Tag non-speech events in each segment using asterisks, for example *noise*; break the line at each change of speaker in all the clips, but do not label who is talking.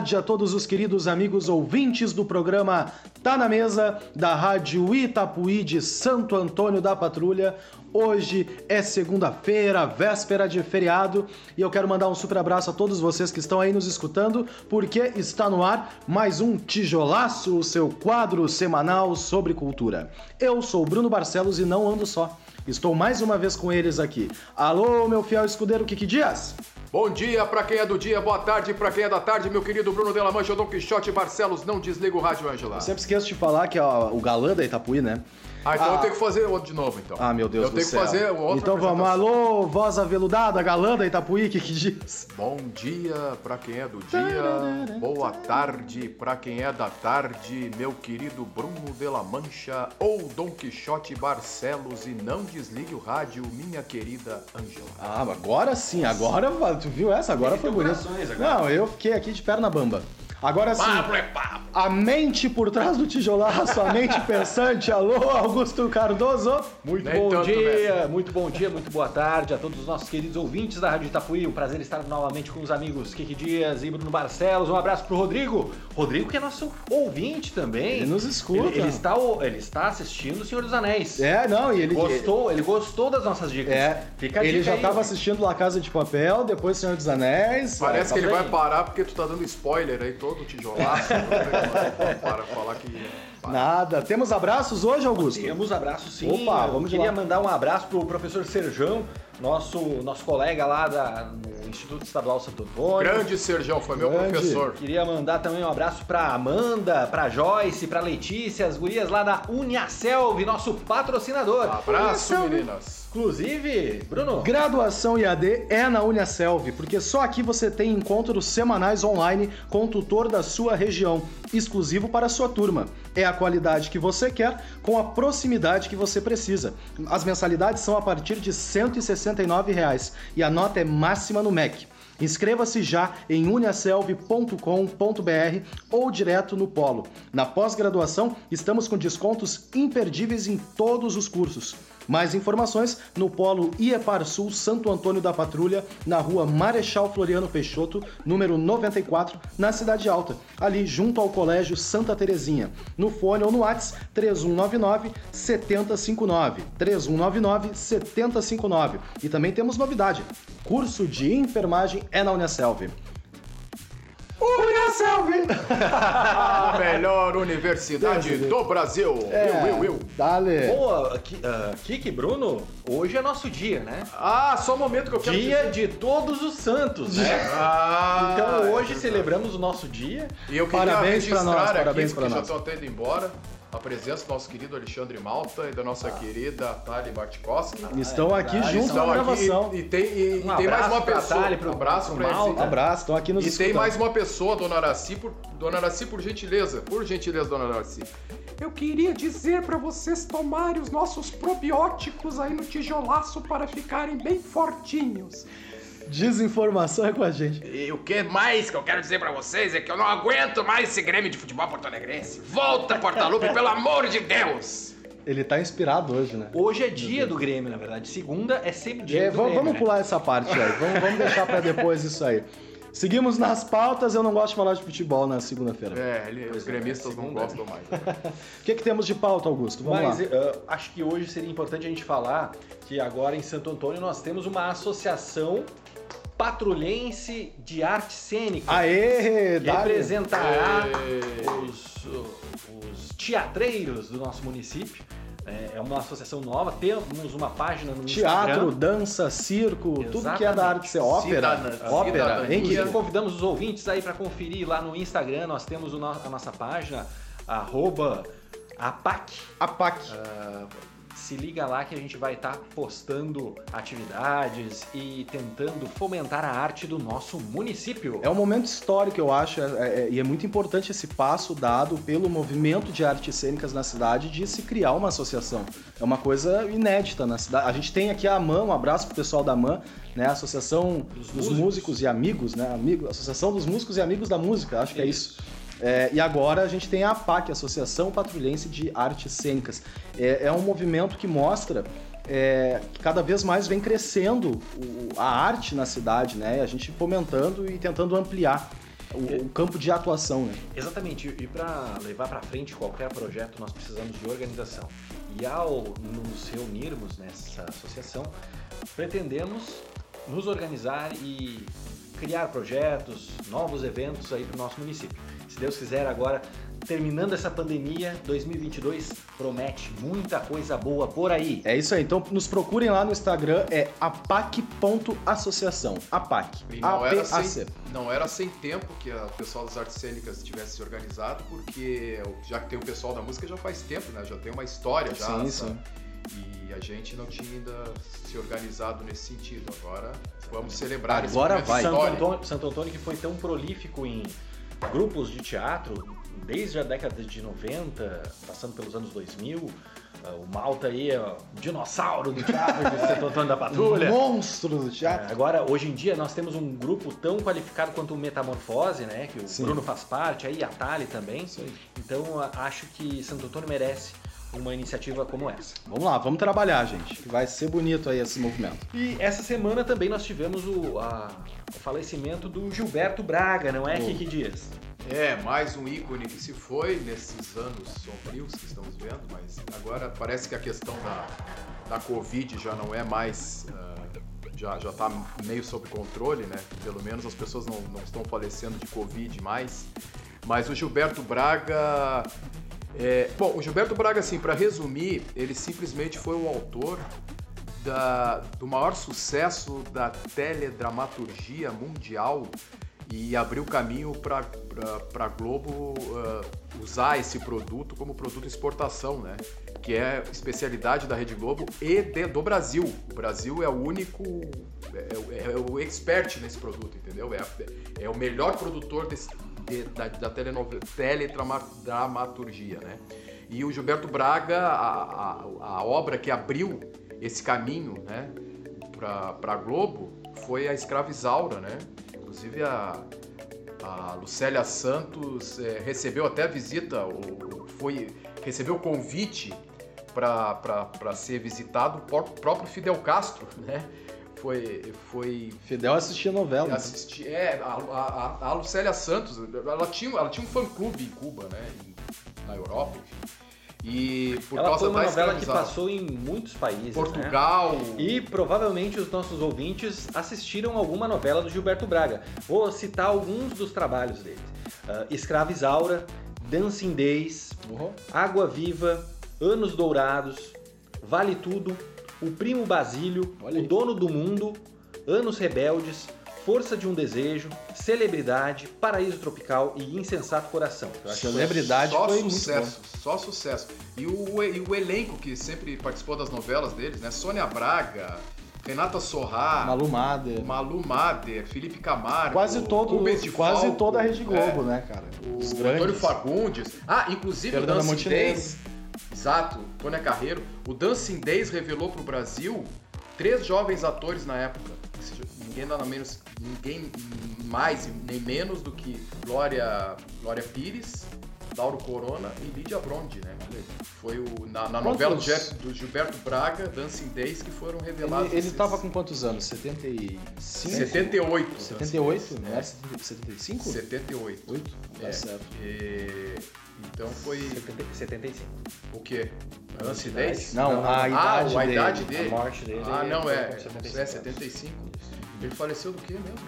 tarde a todos os queridos amigos ouvintes do programa Tá na Mesa da Rádio Itapuí de Santo Antônio da Patrulha. Hoje é segunda-feira, véspera de feriado, e eu quero mandar um super abraço a todos vocês que estão aí nos escutando, porque está no ar mais um Tijolaço, o seu quadro semanal sobre cultura. Eu sou Bruno Barcelos e não ando só. Estou mais uma vez com eles aqui. Alô, meu fiel escudeiro Kiki Dias.
Bom dia para quem é do dia, boa tarde para quem é da tarde, meu querido Bruno Della Mancha, Dom Quixote Barcelos, não desliga o rádio, Angela.
Eu sempre esqueço de falar que é o galã da Itapuí, né?
Ah, então ah. eu tenho que fazer outro de novo, então.
Ah, meu Deus
eu
do
céu. Eu tenho que fazer outro.
Então vamos, alô, voz aveludada, galã da Itapuí, que que diz?
Bom dia pra quem é do dia, boa tarde pra quem é da tarde, meu querido Bruno de la Mancha ou Dom Quixote Barcelos e não desligue o rádio, minha querida Angela.
Ah, agora sim, agora, tu viu essa? Agora foi bonito. Não, eu fiquei aqui de perna bamba. Agora sim.
É.
A mente por trás do tijolaço, a mente *laughs* pensante. Alô, Augusto Cardoso.
Muito Nem bom dia, muito bom dia, muito boa tarde a todos os nossos queridos ouvintes da Rádio Itapuí. Um prazer estar novamente com os amigos Kiki Dias e Bruno Barcelos. Um abraço pro Rodrigo. Rodrigo que é nosso ouvinte também.
Ele nos escuta.
Ele, ele está, ele está assistindo o Senhor dos Anéis.
É, não, e ele
gostou, ele gostou das nossas dicas.
É, Fica ele já estava assistindo La Casa de Papel, depois Senhor dos Anéis.
Parece que ele vai parar porque tu tá dando spoiler aí todo tijolaço. *laughs* para falar que.
Para. Nada. Temos abraços hoje, Augusto?
Temos abraços sim.
Opa, vamos
Eu queria mandar um abraço pro professor Serjão, nosso, nosso colega lá da, no Instituto Estadual Santo Antônio.
Grande Serjão, foi Grande. meu professor.
Queria mandar também um abraço pra Amanda, pra Joyce, pra Letícia, as gurias lá da Uniaselv, nosso patrocinador.
Abraço, meninas.
Inclusive, Bruno.
Graduação IAD é na Uniaselv, porque só aqui você tem encontros semanais online com o tutor da sua região, exclusivo para a sua turma. É a qualidade que você quer com a proximidade que você precisa. As mensalidades são a partir de 169 reais, e a nota é máxima no MEC. Inscreva-se já em uniaselv.com.br ou direto no Polo. Na pós-graduação, estamos com descontos imperdíveis em todos os cursos. Mais informações no Polo IEPAR Sul Santo Antônio da Patrulha, na rua Marechal Floriano Peixoto, número 94, na Cidade Alta, ali junto ao Colégio Santa Terezinha. No fone ou no WhatsApp 3199 7059. 3199 7059. E também temos novidade: curso de enfermagem é na Unicelv.
Unicelv! a *laughs* melhor universidade do Brasil.
É, eu, eu, eu. Dale.
Boa, uh, Kiki, Bruno, hoje é nosso dia, né?
Ah, só um momento que eu quero
Dia dizer. de Todos os Santos, né?
Ah,
então hoje é celebramos o nosso dia.
E eu queria
parabéns para nós, parabéns
para
nós.
já estou até indo embora a presença do nosso querido Alexandre Malta e da nossa ah. querida Tali Bartkowski.
Ah, estão é aqui junto na gravação.
E, e, tem, e, um e tem mais uma pessoa.
Tali, pro,
um abraço para
Malta. Um abraço, estão aqui nos
E
escutando.
tem mais uma pessoa, Dona Araci, por, Dona Araci, por gentileza. Por gentileza, Dona Araci.
Eu queria dizer para vocês tomarem os nossos probióticos aí no tijolaço para ficarem bem fortinhos.
Desinformação é com a gente.
E o que mais que eu quero dizer para vocês é que eu não aguento mais esse Grêmio de futebol porto-alegrense. Volta, Portalupe, *laughs* pelo amor de Deus!
Ele tá inspirado hoje, né?
Hoje é dia do Grêmio, na verdade. Segunda é sempre dia é, do
vamos,
Grêmio.
Vamos
né?
pular essa parte aí. Vamos, vamos deixar para depois isso aí. Seguimos nas pautas, eu não gosto de falar de futebol na segunda-feira.
É, ele, os gremistas é, não gostam mais. *laughs*
O que, que temos de pauta, Augusto? Vamos
Mas,
lá.
Uh, acho que hoje seria importante a gente falar que agora em Santo Antônio nós temos uma associação patrulhense de arte cênica.
Aê!
Que representará os, os teatreiros do nosso município. É uma associação nova, temos uma página no
Teatro,
Instagram.
dança, circo, Exatamente. tudo que é da arte, ópera,
Cidadania.
ópera,
em que convidamos os ouvintes aí para conferir lá no Instagram, nós temos a nossa página, arroba APAC.
APAC.
Uh, se liga lá que a gente vai estar tá postando atividades e tentando fomentar a arte do nosso município.
É um momento histórico, eu acho, é, é, e é muito importante esse passo dado pelo movimento de artes cênicas na cidade de se criar uma associação. É uma coisa inédita na cidade. A gente tem aqui a AMAN, um abraço pro pessoal da AMAN, né? Associação dos, dos músicos. músicos. e Amigos, né? Amigo, Associação dos Músicos e Amigos da Música, acho que é isso. É, e agora a gente tem a APAC, Associação Patrulhense de Artes Cênicas. É, é um movimento que mostra é, que cada vez mais vem crescendo o- a arte na cidade, né? A gente fomentando e tentando ampliar o, o campo de atuação, né?
Exatamente, e para levar para frente qualquer projeto nós precisamos de organização. E ao nos reunirmos nessa associação, pretendemos nos organizar e criar projetos, novos eventos aí para o nosso município. Se Deus quiser, agora, terminando essa pandemia, 2022 promete muita coisa boa por aí.
É isso aí. Então nos procurem lá no Instagram, é apac.associação. APAC.
E não era,
A-P-A-C.
sem, não era sem tempo que o pessoal das artes cênicas tivesse se organizado, porque já que tem o pessoal da música já faz tempo, né? Já tem uma história já.
Sim,
essa-
sim.
E a gente não tinha ainda se organizado nesse sentido. Agora vamos celebrar esse
Agora
momento
vai.
Santo. Antônio, Santo Antônio que foi tão prolífico em grupos de teatro desde a década de 90, passando pelos anos 2000. Ah, O Malta aí é o dinossauro do teatro de Santo Antônio da Patrulha. *laughs*
Monstro do teatro.
É, Agora, hoje em dia, nós temos um grupo tão qualificado quanto o Metamorfose, né? Que o
Sim.
Bruno faz parte, aí a Tali também.
Aí.
Então, acho que Santo Antônio merece uma iniciativa como essa.
Vamos lá, vamos trabalhar, gente. que Vai ser bonito aí esse movimento.
E essa semana também nós tivemos o, a- o falecimento do Gilberto Braga, não é,
Oh.
Kiki Dias?
É, mais um ícone que se foi nesses anos sombrios que estamos vendo, mas agora parece que a questão da, da Covid já não é mais. ah, já, já tá meio sob controle, né? Pelo menos as pessoas não, não estão falecendo de Covid mais. Mas o Gilberto Braga. É, bom, o Gilberto Braga, assim, para resumir, ele simplesmente foi o autor da- do maior sucesso da teledramaturgia mundial e abriu caminho para a Globo ah, usar esse produto como produto de exportação, né? Que é especialidade da Rede Globo e de- do Brasil. O Brasil é o único, é, é o expert nesse produto, entendeu? É, é o melhor produtor desse- de- da, da telenove- teledramaturgia, né? E o Gilberto Braga, a, a, a obra que abriu esse caminho, né, para Globo foi a Escravizaura, né? Inclusive a, a Lucélia Santos eh, recebeu até visita, o, foi, recebeu convite para ser visitado o pró- próprio Fidel Castro, né? Foi, foi
Fidel assistia novela. né?
assisti, é, a, a, a- Lucélia Santos, ela tinha, ela tinha um fã-clube em Cuba, né? na Europa, enfim. E por
Ela
causa
foi uma
da
novela que passou em muitos países, né?
Portugal.
E provavelmente os nossos ouvintes assistiram alguma novela do Gilberto Braga. Vou citar alguns dos trabalhos dele. Ah, Escravizaura, Dancing Days,
Uhum.
Água Viva, Anos Dourados, Vale Tudo, O Primo Basílio,
Olha
O. Dono do Mundo, Anos Rebeldes, Força de um Desejo, Celebridade, Paraíso Tropical e Insensato Coração. Eu acho que
Celebridade
só
foi muito
sucesso, só sucesso. E o, e o elenco que sempre participou das novelas deles, né? Sônia Braga, Renata Sorrá,
Malu Mader.
Malu Mader, Felipe Camargo,
Quase todo,
Rubens de
quase
Falco,
toda a Rede Globo,
é,
né, cara?
O
Os
Antônio
grandes.
Fagundes. Ah, inclusive
Fernanda
o Dancing
Montenegro.
Days. Exato, Tônia Carreiro. O Dancing Days revelou pro Brasil três jovens atores na época. Ou seja, ninguém nada menos, ninguém mais nem menos do que Glória, Glória Pires, Lauro Corona e Lídia Brondi, né? Foi o, na, na novela do, Jeff- do Gilberto Braga, Dancing Days, que foram revelados.
Ele, ele
esses-
tava com quantos anos? 75?
78.
78?
Dancing
Não
Days.
era 75?
78.
8? Tá
É.
certo.
E- Então foi
70 75.
o quê? Dancing Days?
Não, a
ah,
idade
a
dele.
idade
A
dele.
morte dele
Ah, não,
foi
é.
com 75
É
anos.
75. Ele faleceu do quê mesmo?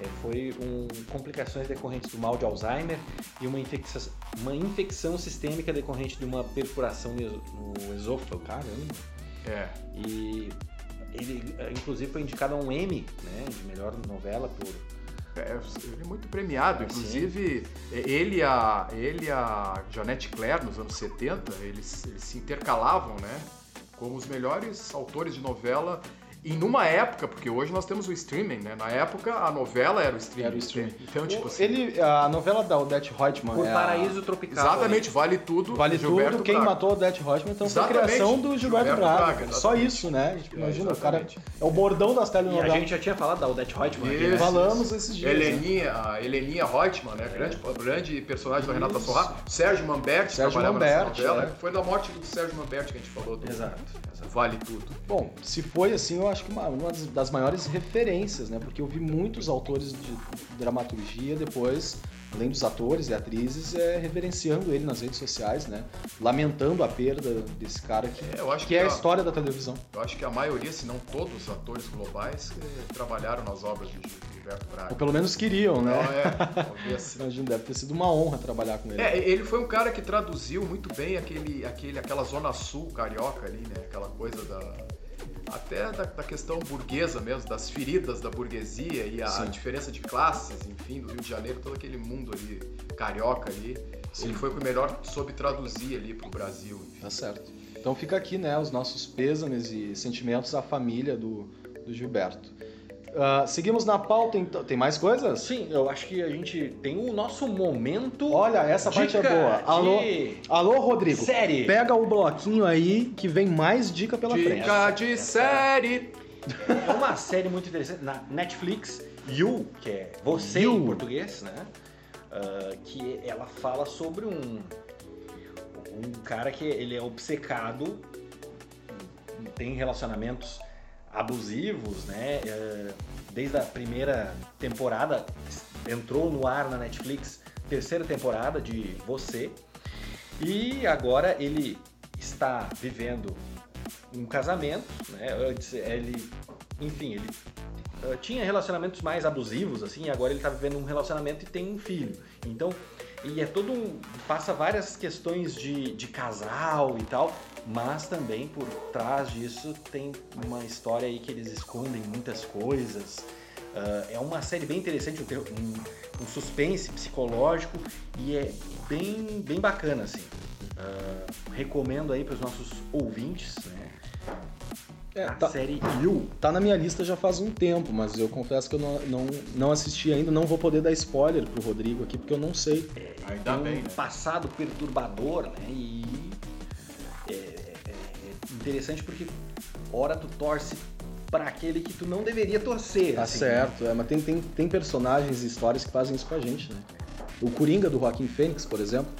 É, foi um, complicações decorrentes do mal de Alzheimer e uma infecção, uma infecção sistêmica decorrente de uma perfuração no esôfago.
Caramba.
É.
E ele, inclusive, foi indicado a um Emmy, né, de melhor novela por
É, ele é muito premiado,
Ah, sim.
inclusive ele e a, ele a Janete Claire nos anos 70, eles, eles se intercalavam, né? Como os melhores autores de novela E numa época, porque hoje nós temos o streaming, né? Na época a novela era o streaming.
Era o streaming.
Então, tipo assim.
Ele, a novela da Odete Reutemann
Por
é a-
Paraíso Tropical.
Exatamente, vale tudo.
Vale
Gilberto
tudo, quem
Braga.
matou Odete Reutemann, então foi a
Exatamente,
criação do Gilberto,
Gilberto
Braga.
Braga.
Só
exatamente.
isso, né? Tipo,
É,
imagina, o cara
exatamente.
é o bordão das
E a
telenovelas.
gente já tinha falado da Odete Reutemann aqui, né?
Isso.
Falamos esses dias. né?
Heleninha, a Heleninha Reutemann, né? Grande, grande personagem da Renata Sorra. Sérgio Mamberti
Sérgio
trabalhava
Mamberti,
nessa novela.
é.
Foi da morte do Sérgio Mamberti que a gente falou. Do,
Exato.
do Vale Tudo.
Bom, se foi assim, eu acho que uma, uma das- maiores referências, né? Porque eu vi muitos autores de dramaturgia depois, além dos atores e atrizes, é, reverenciando ele nas redes sociais, né? Lamentando a perda desse cara que,
É, eu acho
que é a
a-
história da televisão.
Eu acho que a maioria, se não todos os atores globais, eh, trabalharam nas obras de Gilberto Braga.
Ou pelo menos queriam, né?
Então, é, *laughs*
Imagino, deve ter sido uma honra trabalhar com ele.
É, ele foi um cara que traduziu muito bem aquele, aquele, aquela zona sul carioca ali, né? Aquela coisa da. Até da, da questão burguesa mesmo, das feridas da burguesia e a
Sim.
diferença de classes, enfim, do Rio de Janeiro, todo aquele mundo ali, carioca ali. Ele foi o que melhor soube traduzir ali pro Brasil. enfim.
Tá certo. Então fica aqui, né, os nossos pêsames e sentimentos à família do, do Gilberto. Ah, seguimos na pauta, então. Tem mais coisas?
Sim, eu acho que a gente tem o nosso momento.
Olha, essa parte é
dica
boa. Alô,
de
alô, Rodrigo.
Série.
Pega o bloquinho aí que vem mais dica pela frente.
Dica de série!
É uma série muito interessante na Netflix, You, que é você
You.
em português, né? Ah, que ela fala sobre um um cara que ele é obcecado, tem relacionamentos abusivos, né? Eh, Desde a primeira temporada entrou no ar na Netflix, terceira temporada de Você. E agora ele está vivendo um casamento, né? Ele, enfim, ele eh, tinha relacionamentos mais abusivos, assim, agora ele está vivendo um relacionamento e tem um filho. Então, e é todo um. passa várias questões de, de casal e tal, mas também por trás disso tem uma história aí que eles escondem muitas coisas. Ah, é uma série bem interessante, um, um- suspense psicológico e é bem, bem bacana, assim. Ah, recomendo aí para os nossos ouvintes, né?
É,
a
tá,
série You.
tá na minha lista já faz um tempo, mas eu confesso que eu não, não, não assisti ainda. Não vou poder dar spoiler pro Rodrigo aqui, porque eu não sei.
Ainda
tem
bem,
um
né?
passado perturbador, né? E é, é- é interessante porque hora tu torce para aquele que tu não deveria torcer.
Tá
assim,
certo, é, mas tem, tem, tem personagens e histórias que fazem isso com a gente, né? O Coringa do Joaquim Fênix, por exemplo.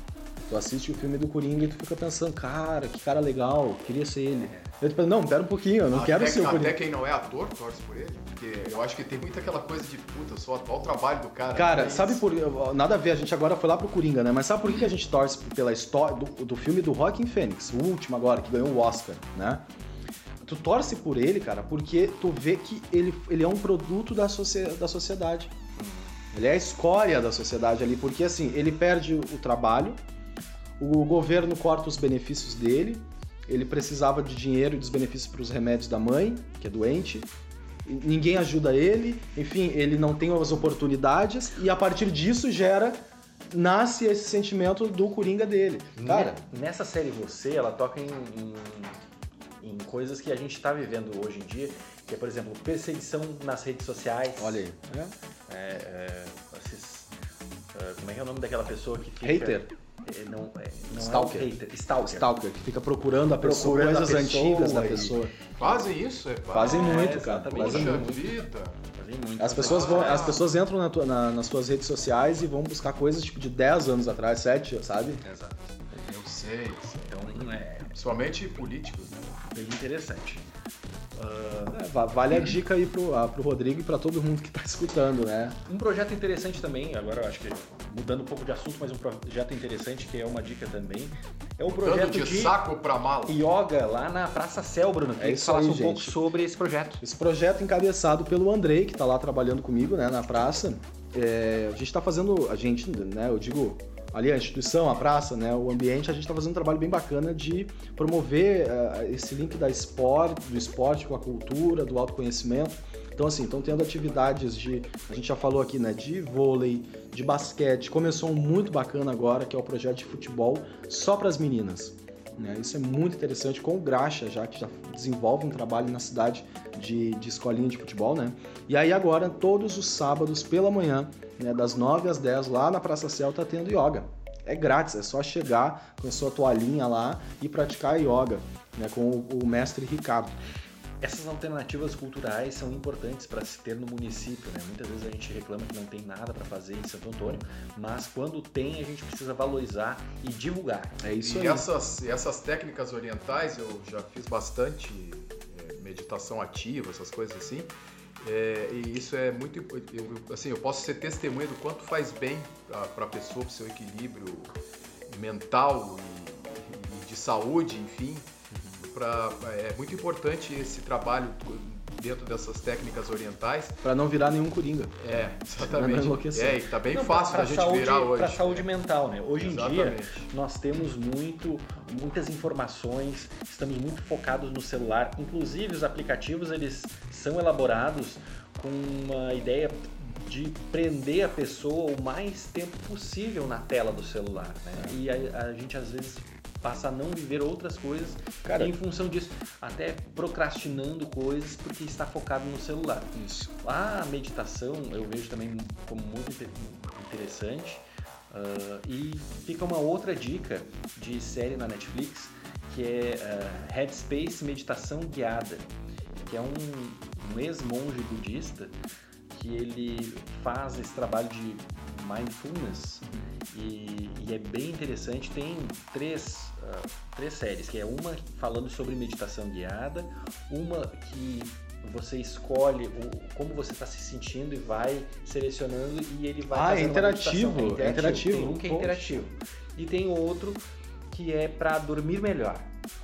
Tu assiste o filme do Coringa e tu fica pensando, cara, que cara legal, queria ser ele. Eu te penso, não, pera um pouquinho, eu não quero
até,
ser o
até
Coringa.
quem não é ator torce por ele, porque eu acho que tem muito aquela coisa de puta, olha o trabalho do cara.
Cara,
né?
sabe por. Nada a ver, a gente agora foi lá pro Coringa, né? Mas sabe por que a gente torce pela história do, do filme do Joaquim Fênix, o último agora, que ganhou o Oscar, né? Tu torce por ele, cara, porque tu vê que ele, ele é um produto da, socie- da sociedade. Ele é a escória da sociedade ali, porque assim, ele perde o trabalho, o governo corta os benefícios dele, ele precisava de dinheiro e dos benefícios para os remédios da mãe, que é doente, ninguém ajuda ele, enfim, ele não tem as oportunidades, e a partir disso gera, nasce esse sentimento do coringa dele. Cara,
Ne- Nessa série Você, ela toca em, em, em coisas que a gente está vivendo hoje em dia, que é, por exemplo, perseguição nas redes sociais.
olha aí. né?
É, é, esses, é, como é que é o nome daquela pessoa que fica...
Hater.
É, não, é, não
Stalker.
É um hater. Stalker.
Stalker, que fica procurando a pessoa,
Procurando a
coisas
pessoa
antigas da pessoa.
Fazem isso, é.
Fazem
É,
muito, cara.
exatamente.
Fazem muito.
vida.
Fazem muito.
As pessoas, vão, as pessoas entram na tua- na- nas tuas redes sociais e vão buscar coisas tipo de 10 anos atrás, 7, sabe?
Exato.
Eu sei, eu sei.
Então, é
Principalmente políticos, né?
bem interessante.
É, va- vale a dica aí pro, ah, pro Rodrigo e pra todo mundo que tá escutando, né?
Um projeto interessante também, agora eu acho que mudando um pouco de assunto, mas um projeto interessante que é uma dica também, é o projeto
de,
de
saco pra mala.
yoga lá na Praça Céu, Bruno. Queria que
isso
falasse
aí,
um pouco
gente.
sobre esse projeto.
Esse projeto encabeçado pelo Andrei, que tá lá trabalhando comigo, né, na praça. É, a gente tá fazendo, a gente, né, eu digo, ali a instituição, a praça, né, o ambiente, a gente tá fazendo um trabalho bem bacana de promover eh, esse link da esporte, do esporte com a cultura, do autoconhecimento. Então, assim, estão tendo atividades de, a gente já falou aqui, né, de vôlei, de basquete. Começou um muito bacana agora, que é o projeto de futebol só para as meninas. Né? Isso é muito interessante com o Graxa, já que já desenvolve um trabalho na cidade de, de escolinha de futebol, né? E aí agora, todos os sábados pela manhã, né, das 9 às 10, lá na Praça Céu, tá tendo yoga. É grátis, é só chegar com a sua toalhinha lá e praticar yoga né, com o, o mestre Ricardo.
Essas alternativas culturais são importantes para se ter no município, né? Muitas vezes a gente reclama que não tem nada para fazer em Santo Antônio, mas quando tem a gente precisa valorizar e divulgar.
É isso e aí. Essas, essas técnicas orientais eu já fiz bastante é, meditação ativa, essas coisas assim. É, e isso é muito eu, assim eu posso ser testemunha do quanto faz bem para a pessoa, para o seu equilíbrio mental e, e de saúde, enfim pra, é muito importante esse trabalho dentro dessas técnicas orientais.
Para não virar nenhum coringa.
É, exatamente. É, e tá bem não, fácil da gente saúde, virar hoje.
Para saúde mental, né? Hoje exatamente. em dia nós temos muito, muitas informações, estamos muito focados no celular. Inclusive os aplicativos eles são elaborados com uma ideia de prender a pessoa o mais tempo possível na tela do celular, né? É. E a, a gente às vezes passa a não viver outras coisas Cara, em função disso, até procrastinando coisas porque está focado no celular. Isso. A meditação eu vejo também como muito interessante uh, e fica uma outra dica de série na Netflix que é uh, Headspace Meditação Guiada, que é um, um ex-monge budista que ele faz esse trabalho de mindfulness e, e, é bem interessante. Tem três, uh, três séries, que é uma falando sobre meditação guiada, uma que você escolhe o, como você está se sentindo e vai selecionando e ele vai
ah, é interativo, é interativo,
é interativo. Tem um que é interativo. E tem outro que é para dormir melhor.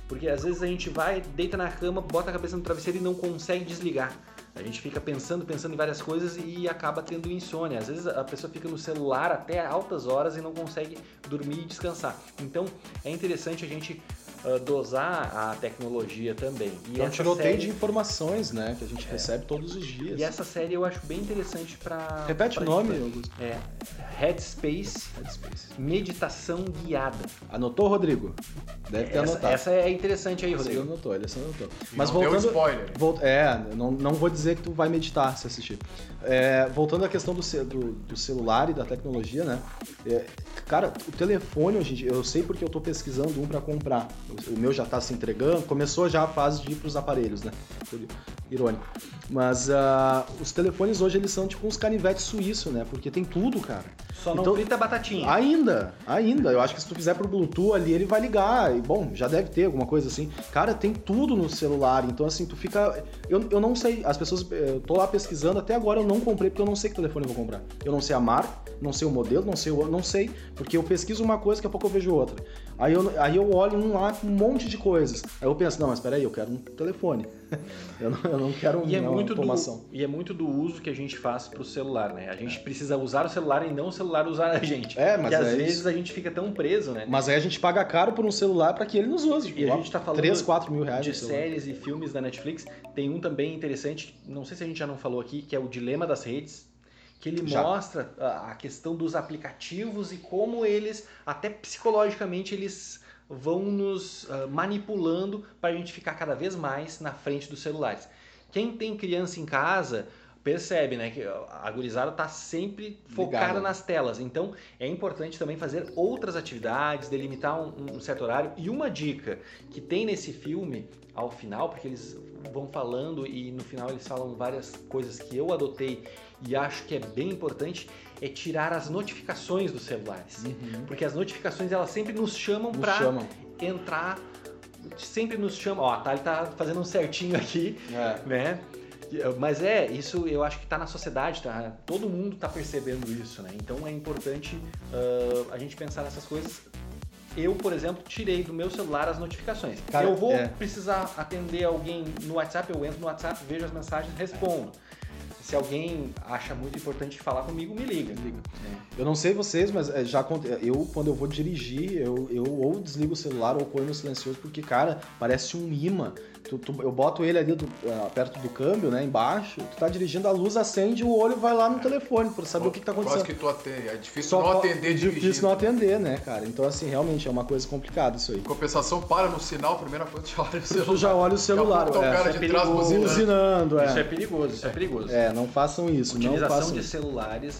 Porque às vezes a gente vai, deita na cama, bota a cabeça no travesseiro e não consegue desligar. A gente fica pensando, pensando em várias coisas e acaba tendo insônia. Às vezes a pessoa fica no celular até altas horas e não consegue dormir e descansar. Então é interessante a gente uh, dosar a tecnologia também.
E é um tiroteio série... de informações, né? Que a gente é. recebe todos os dias.
E essa série eu acho bem interessante para.
Repete
pra
o nome, Augusto.
É. Headspace, Headspace. Meditação Guiada.
Anotou, Rodrigo? Deve ter
essa,
anotado.
Essa é interessante aí, Rodrigo.
Ele anotou, ele anotou.
Mas não voltando. spoiler.
Volt, é, não, não vou dizer que tu vai meditar se assistir. É, voltando à questão do, do, do, celular e da tecnologia, né? É, cara, o telefone hoje em dia, eu sei porque eu tô pesquisando um para comprar. O meu já tá se entregando, começou já a fase de ir pros aparelhos, né? Irônico. Mas uh, os telefones hoje eles são tipo uns canivetes suíços, né? Porque tem tudo, cara.
Só não então, frita batatinha.
Ainda, ainda. Eu acho que se tu fizer pro Bluetooth ali, ele vai ligar. E, bom, já deve ter alguma coisa assim. Cara, tem tudo no celular. Então, assim, tu fica. Eu, eu não sei. As pessoas. Eu tô lá pesquisando, até agora eu não comprei, porque eu não sei que telefone eu vou comprar. Eu não sei a marca, não sei o modelo, não sei o. Não sei. Porque eu pesquiso uma coisa, daqui a pouco eu vejo outra. Aí eu, aí eu olho um lá com um monte de coisas. Aí eu penso, não, mas peraí, eu quero um telefone. *laughs* eu, não, eu não quero um,
e é muito
automação.
Do, e é muito do uso que a gente faz pro celular, né? A gente precisa usar o celular e não o celular usar a gente.
É, mas
Porque
é
às vezes
isso.
a gente fica tão preso, né?
Mas aí a gente paga caro por um celular para que ele nos use.
Tipo, e a gente tá falando
3, 4 mil reais
de séries e filmes da Netflix. Tem um também interessante, não sei se a gente já não falou aqui, que é o Dilema das Redes que ele Já. mostra a questão dos aplicativos e como eles, até psicologicamente, eles vão nos uh, manipulando para a gente ficar cada vez mais na frente dos celulares. Quem tem criança em casa percebe, né, que a gurizada está sempre focada Ligado. nas telas. Então, é importante também fazer outras atividades, delimitar um, um, certo horário. E uma dica que tem nesse filme, ao final, porque eles vão falando e no final eles falam várias coisas que eu adotei e acho que é bem importante, é tirar as notificações dos celulares. Uhum. Porque as notificações elas sempre nos chamam para entrar, sempre nos chamam. Ó, a Thali tá fazendo um certinho aqui, é. né? Mas é, isso eu acho que está na sociedade, tá? todo mundo está percebendo isso, né? Então é importante uh, a gente pensar nessas coisas. Eu, por exemplo, tirei do meu celular as notificações. Cara, eu vou é. precisar atender alguém no WhatsApp, eu entro no WhatsApp, vejo as mensagens, respondo. Se alguém acha muito importante falar comigo, me liga.
Liga. Eu não sei vocês, mas é, já aconte- eu quando eu vou dirigir, eu, eu ou desligo o celular ou ponho no silencioso, porque, cara, parece um imã. Tu- tu- eu boto ele ali do- ah, perto do câmbio, né, embaixo, tu tá dirigindo, a luz acende e o olho vai lá no telefone pra saber o que, que tá
Quase
acontecendo.
que tu atende. É difícil
Só
não atender
Difícil
dirigindo.
não atender, né, cara? Então, assim, realmente é uma coisa complicada isso aí.
Compensação, para no sinal, a primeira coisa que olha o celular.
Tu já olha o celular,
tá o
é,
cara
isso é
de trás
perigoso.
buzinando.
buzinando,
Isso é
é.
perigoso, isso é perigoso.
É, não façam isso, não
Utilização
façam
de
isso.
celulares,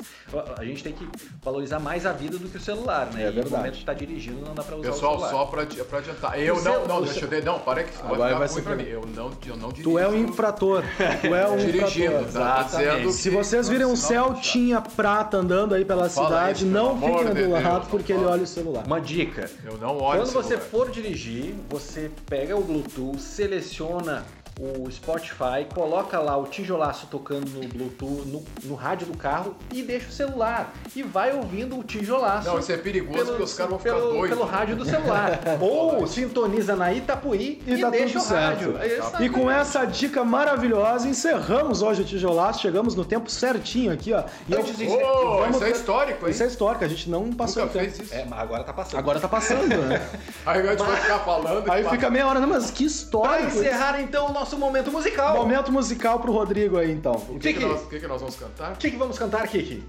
a gente tem que valorizar mais a vida do que o celular, né?
É
E
verdade.
no momento que tá dirigindo, não dá pra usar
Pessoal,
o celular.
só pra, adi- pra adiantar. Eu
O
não,
cel-
não, deixa eu ver. Não, para que
Agora
vai
vai
ficar ruim
ser
pra mim. Eu não, eu não dirijo. *laughs*
Tu é um infrator. Tu é um
Dirigindo,
infrator.
tá dizendo
Se vocês virem um. Celtinha prata andando aí pela
Fala
cidade,
isso,
não fiquem do lado
não
porque ele olha o celular.
Uma dica.
Eu não olho
Quando
o
você for dirigir, você pega o Bluetooth, seleciona o Spotify, coloca lá o tijolaço tocando no Bluetooth, no, no rádio do carro e deixa o celular. E vai ouvindo o tijolaço.
Não, isso é perigoso porque os caras vão ficar
pelo,
doidos.
Pelo rádio do celular. *laughs* Ou sintoniza na Itapuí e,
E tá
deixa
tudo
o rádio.
certo.
É isso.
E com essa dica maravilhosa, encerramos hoje o Tijolaço. Chegamos no tempo certinho aqui, ó. E eu-
Antes de-
Ô,
Vamos
isso é
ter-
histórico, hein?
Isso é histórico, a gente não passou
Nunca
o tempo.
fez isso.
É, mas agora tá passando.
Agora tá passando, né? *laughs*
Aí a gente vai ficar falando.
Aí fica meia hora, não, mas que
Pra
história!
encerrar então o nosso momento musical.
Momento musical pro Rodrigo aí, então.
O que, que, nós, o que, que nós vamos cantar?
O que, que vamos cantar, Kiki?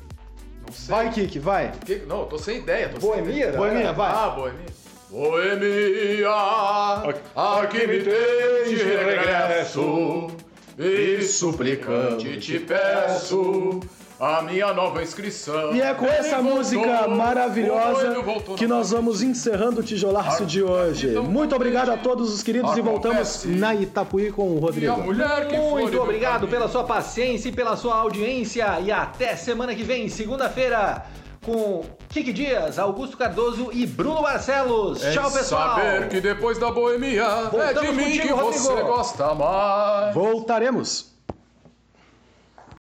Não sei.
Vai, Kiki, vai.
Que- não, eu tô sem ideia. Tô
Boemia?
Sem ideia.
Boemia, vai.
Ah, Boemia. Boemia, aqui me tem de regresso e suplicante te peço a minha nova inscrição.
E é com essa
Ele
música
voltou,
maravilhosa
ele voltou
que nós vamos encerrando o Tijolaço de hoje.
Então,
Muito obrigado a todos os queridos e voltamos na Itapuí com o
E a
Rodrigo.
mulher que foi
Muito
do
obrigado pela sua paciência e pela sua audiência. E até semana que vem, segunda-feira, com Kiki Dias, Augusto Cardoso e Bruno Barcelos.
É
Tchau, pessoal.
Saber que depois da boemia é de
Voltamos
mim
contigo,
que você
Rodrigo.
gosta mais.
Voltaremos.